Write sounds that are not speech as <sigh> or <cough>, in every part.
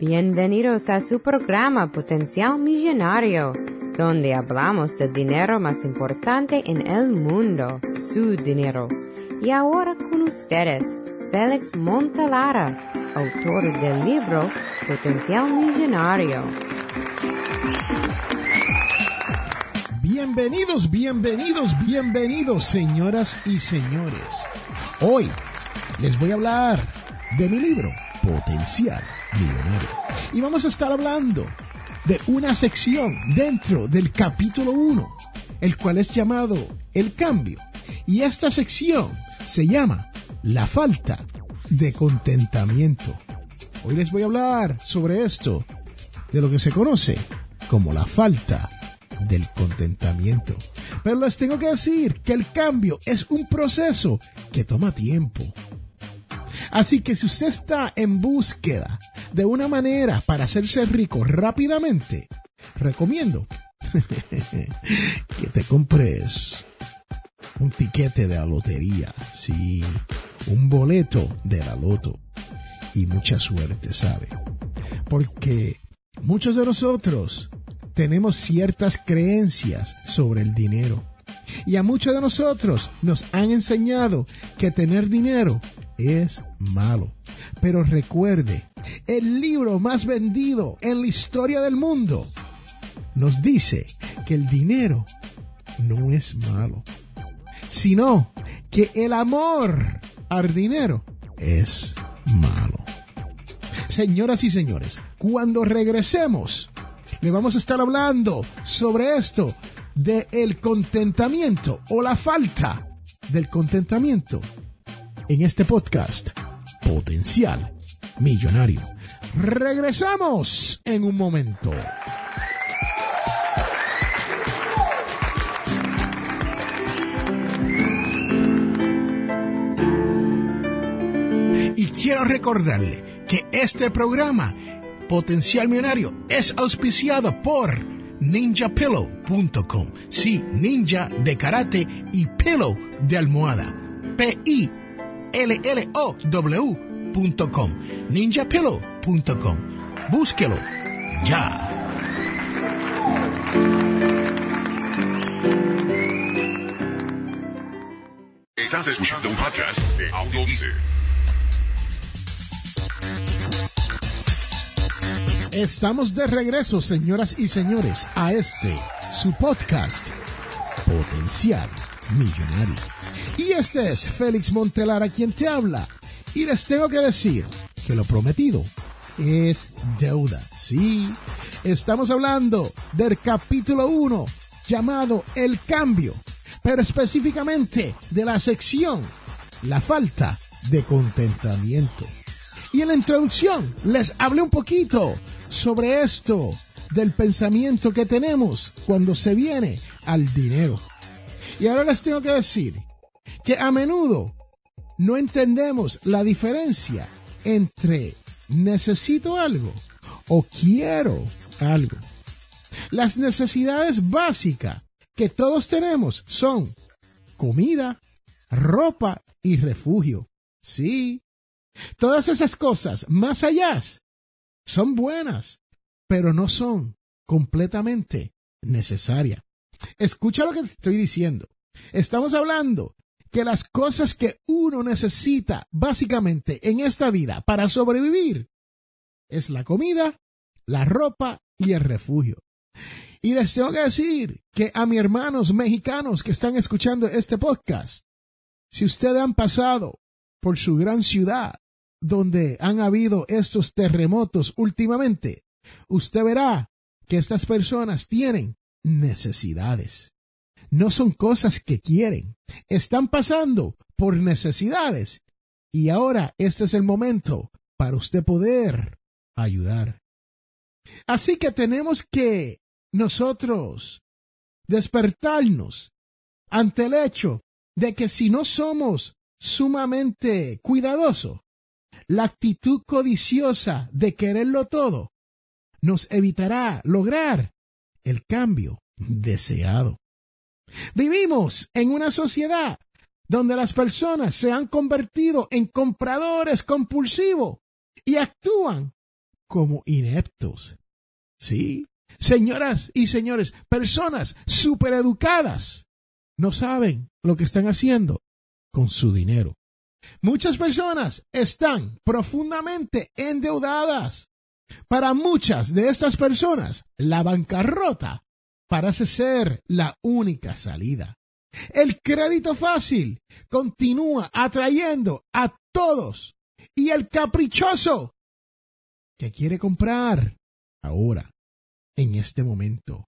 Bienvenidos a su programa Potencial Millonario, donde hablamos del dinero más importante en el mundo, su dinero. Y ahora con ustedes, Félix Montalara, autor del libro Potencial Millonario. Bienvenidos, bienvenidos, bienvenidos, señoras y señores. Hoy les voy a hablar de mi libro, Potencial Millonario. Y vamos a estar hablando de una sección dentro del capítulo 1, el cual es llamado El cambio. Y esta sección se llama La falta de contentamiento. Hoy les voy a hablar sobre esto, de lo que se conoce como la falta del contentamiento. Pero les tengo que decir que el cambio es un proceso que toma tiempo. Así que si usted está en búsqueda de una manera para hacerse rico rápidamente, recomiendo <laughs> que te compres un tiquete de la lotería, sí, un boleto de la loto y mucha suerte, ¿sabe? Porque muchos de nosotros tenemos ciertas creencias sobre el dinero. Y a muchos de nosotros nos han enseñado que tener dinero es malo. Pero recuerde, el libro más vendido en la historia del mundo nos dice que el dinero no es malo, sino que el amor al dinero es malo. Señoras y señores, cuando regresemos, le vamos a estar hablando sobre esto de el contentamiento o la falta del contentamiento en este podcast Potencial Millonario. Regresamos en un momento. Y quiero recordarle que este programa Potencial Millonario es auspiciado por ninjapillow.com. Sí, ninja de karate y pillow de almohada. P-I-L-L-O-W.com. ninjapillow.com. Búsquelo ya. Estás escuchando un podcast de Audio Estamos de regreso, señoras y señores, a este, su podcast, Potencial Millonario. Este es Félix Montelar a quien te habla. Y les tengo que decir que lo prometido es deuda. Sí, estamos hablando del capítulo 1 llamado El cambio, pero específicamente de la sección La falta de contentamiento. Y en la introducción les hablé un poquito sobre esto del pensamiento que tenemos cuando se viene al dinero. Y ahora les tengo que decir que a menudo no entendemos la diferencia entre necesito algo o quiero algo. Las necesidades básicas que todos tenemos son comida, ropa y refugio. Sí, todas esas cosas más allá son buenas, pero no son completamente necesarias. Escucha lo que te estoy diciendo. Estamos hablando que las cosas que uno necesita básicamente en esta vida para sobrevivir es la comida, la ropa y el refugio. Y les tengo que decir que a mis hermanos mexicanos que están escuchando este podcast, si ustedes han pasado por su gran ciudad donde han habido estos terremotos últimamente, usted verá que estas personas tienen necesidades. No son cosas que quieren. Están pasando por necesidades. Y ahora este es el momento para usted poder ayudar. Así que tenemos que nosotros despertarnos ante el hecho de que si no somos sumamente cuidadosos, la actitud codiciosa de quererlo todo nos evitará lograr el cambio deseado. Vivimos en una sociedad donde las personas se han convertido en compradores compulsivos y actúan como ineptos. Sí, señoras y señores, personas supereducadas no saben lo que están haciendo con su dinero. Muchas personas están profundamente endeudadas. Para muchas de estas personas, la bancarrota parece ser la única salida. El crédito fácil continúa atrayendo a todos y el caprichoso que quiere comprar ahora, en este momento,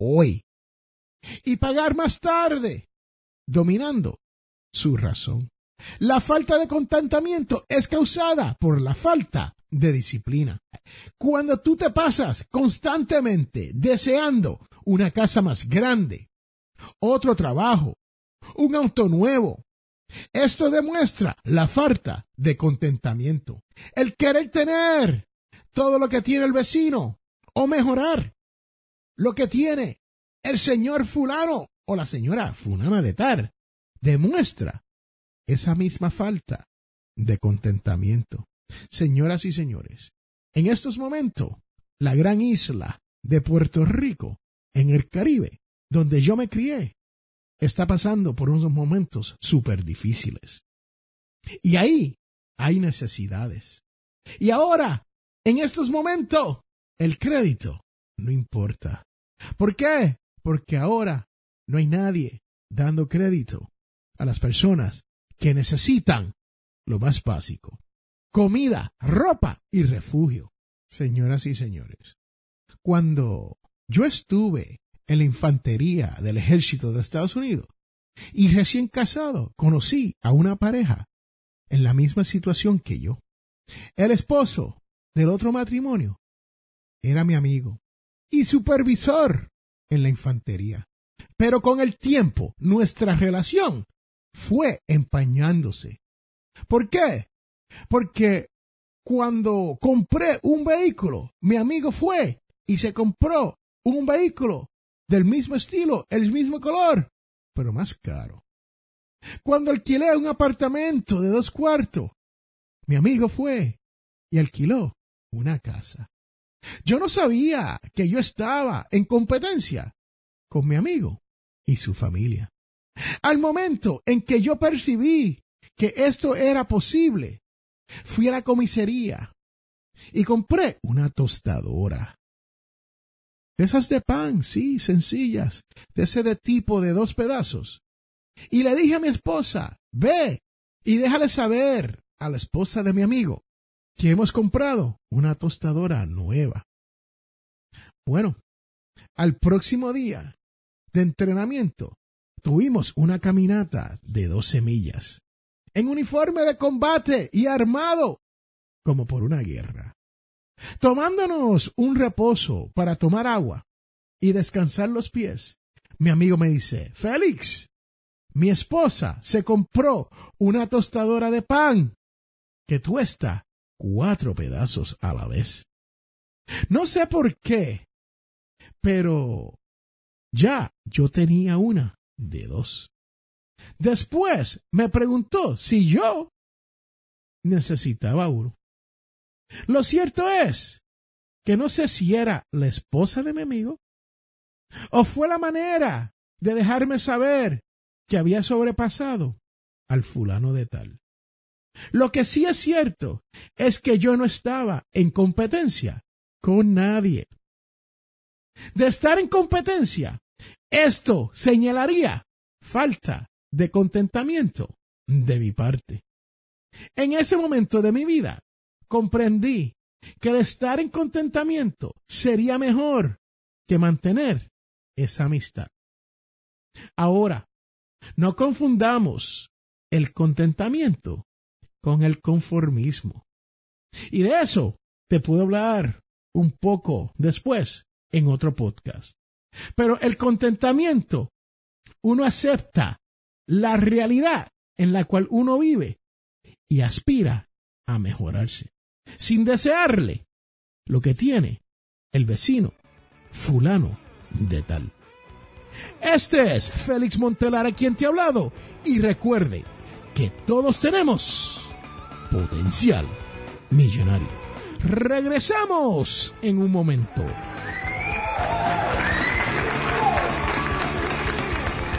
hoy, y pagar más tarde, dominando su razón. La falta de contentamiento es causada por la falta de disciplina. Cuando tú te pasas constantemente deseando una casa más grande, otro trabajo, un auto nuevo, esto demuestra la falta de contentamiento, el querer tener todo lo que tiene el vecino o mejorar lo que tiene el señor fulano o la señora fulana de tal, demuestra esa misma falta de contentamiento. Señoras y señores, en estos momentos, la gran isla de Puerto Rico, en el Caribe, donde yo me crié, está pasando por unos momentos súper difíciles. Y ahí hay necesidades. Y ahora, en estos momentos, el crédito no importa. ¿Por qué? Porque ahora no hay nadie dando crédito a las personas que necesitan lo más básico. Comida, ropa y refugio. Señoras y señores, cuando yo estuve en la infantería del ejército de Estados Unidos y recién casado conocí a una pareja en la misma situación que yo. El esposo del otro matrimonio era mi amigo y supervisor en la infantería. Pero con el tiempo nuestra relación fue empañándose. ¿Por qué? Porque cuando compré un vehículo, mi amigo fue y se compró un vehículo del mismo estilo, el mismo color, pero más caro. Cuando alquilé un apartamento de dos cuartos, mi amigo fue y alquiló una casa. Yo no sabía que yo estaba en competencia con mi amigo y su familia. Al momento en que yo percibí que esto era posible, fui a la comisaría y compré una tostadora. Esas de pan, sí, sencillas, de ese de tipo de dos pedazos. Y le dije a mi esposa, ve y déjale saber a la esposa de mi amigo que hemos comprado una tostadora nueva. Bueno, al próximo día de entrenamiento tuvimos una caminata de doce millas, en uniforme de combate y armado como por una guerra. Tomándonos un reposo para tomar agua y descansar los pies, mi amigo me dice, Félix, mi esposa se compró una tostadora de pan que tuesta cuatro pedazos a la vez. No sé por qué, pero ya yo tenía una de dos. Después me preguntó si yo necesitaba uno. Lo cierto es que no sé si era la esposa de mi amigo o fue la manera de dejarme saber que había sobrepasado al fulano de tal. Lo que sí es cierto es que yo no estaba en competencia con nadie. De estar en competencia, esto señalaría falta de contentamiento de mi parte. En ese momento de mi vida, comprendí que el estar en contentamiento sería mejor que mantener esa amistad. Ahora, no confundamos el contentamiento con el conformismo. Y de eso te puedo hablar un poco después en otro podcast. Pero el contentamiento, uno acepta la realidad en la cual uno vive y aspira a mejorarse, sin desearle lo que tiene el vecino fulano de tal. Este es Félix Montelar a quien te ha hablado y recuerde que todos tenemos potencial millonario. Regresamos en un momento.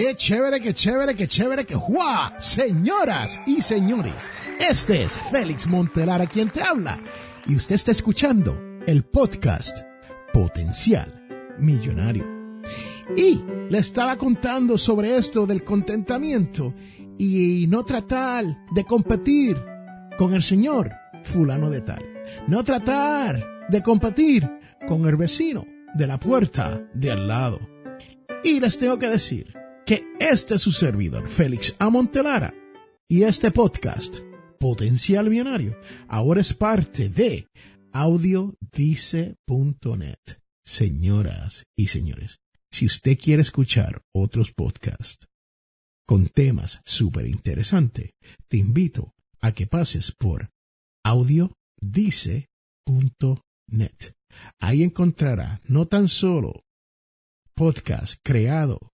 Qué chévere, qué chévere, qué chévere, qué ¡Juá! Señoras y señores, este es Félix Montelar a quien te habla y usted está escuchando el podcast Potencial Millonario. Y le estaba contando sobre esto del contentamiento y no tratar de competir con el señor fulano de tal. No tratar de competir con el vecino de la puerta de al lado. Y les tengo que decir que este es su servidor, Félix Amontelara, y este podcast, Potencial Millonario, ahora es parte de audiodice.net. Señoras y señores, si usted quiere escuchar otros podcasts con temas súper interesantes, te invito a que pases por audiodice.net. Ahí encontrará no tan solo podcast creado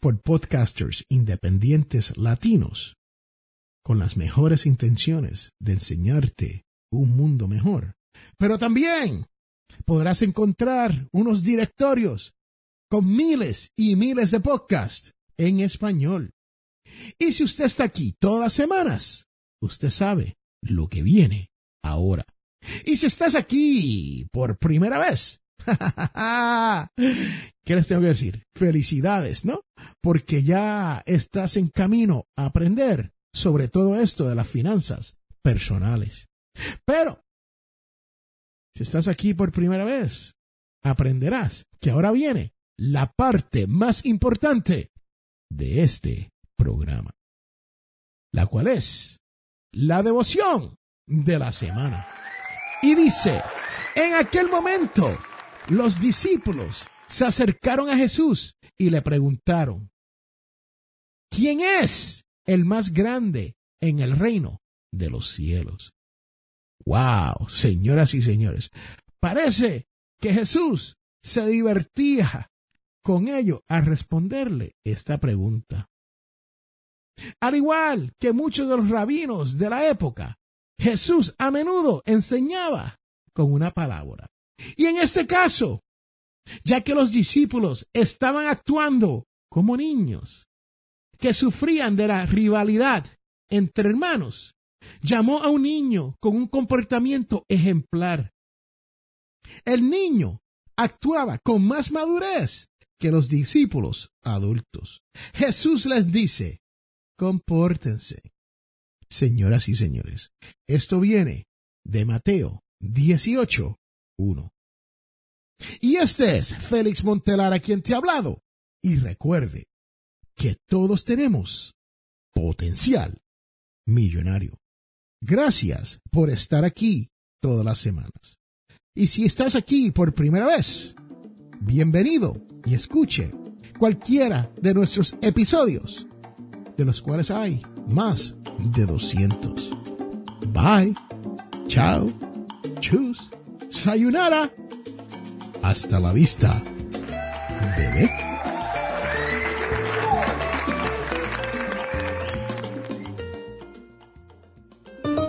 por podcasters independientes latinos con las mejores intenciones de enseñarte un mundo mejor, pero también podrás encontrar unos directorios con miles y miles de podcasts en español. Y si usted está aquí todas las semanas, usted sabe lo que viene ahora. Y si estás aquí por primera vez, <laughs> ¿qué les tengo que decir? Felicidades, ¿no? Porque ya estás en camino a aprender sobre todo esto de las finanzas personales. Pero, si estás aquí por primera vez, aprenderás que ahora viene la parte más importante de este programa, la cual es la devoción de la semana. Y dice, en aquel momento, los discípulos se acercaron a Jesús y le preguntaron, ¿quién es el más grande en el reino de los cielos? ¡Wow! Señoras y señores, parece que Jesús se divertía con ello a responderle esta pregunta. Al igual que muchos de los rabinos de la época, Jesús a menudo enseñaba con una palabra. Y en este caso, ya que los discípulos estaban actuando como niños que sufrían de la rivalidad entre hermanos, llamó a un niño con un comportamiento ejemplar. El niño actuaba con más madurez que los discípulos adultos. Jesús les dice, compórtense. Señoras y señores, esto viene de Mateo 18, 1. Y este es Félix Montelar a quien te ha hablado. Y recuerde que todos tenemos potencial millonario. Gracias por estar aquí todas las semanas. Y si estás aquí por primera vez, bienvenido y escuche cualquiera de nuestros episodios, de los cuales hay más de 200. Bye. Chao. Sayonara. Hasta la vista, bebé.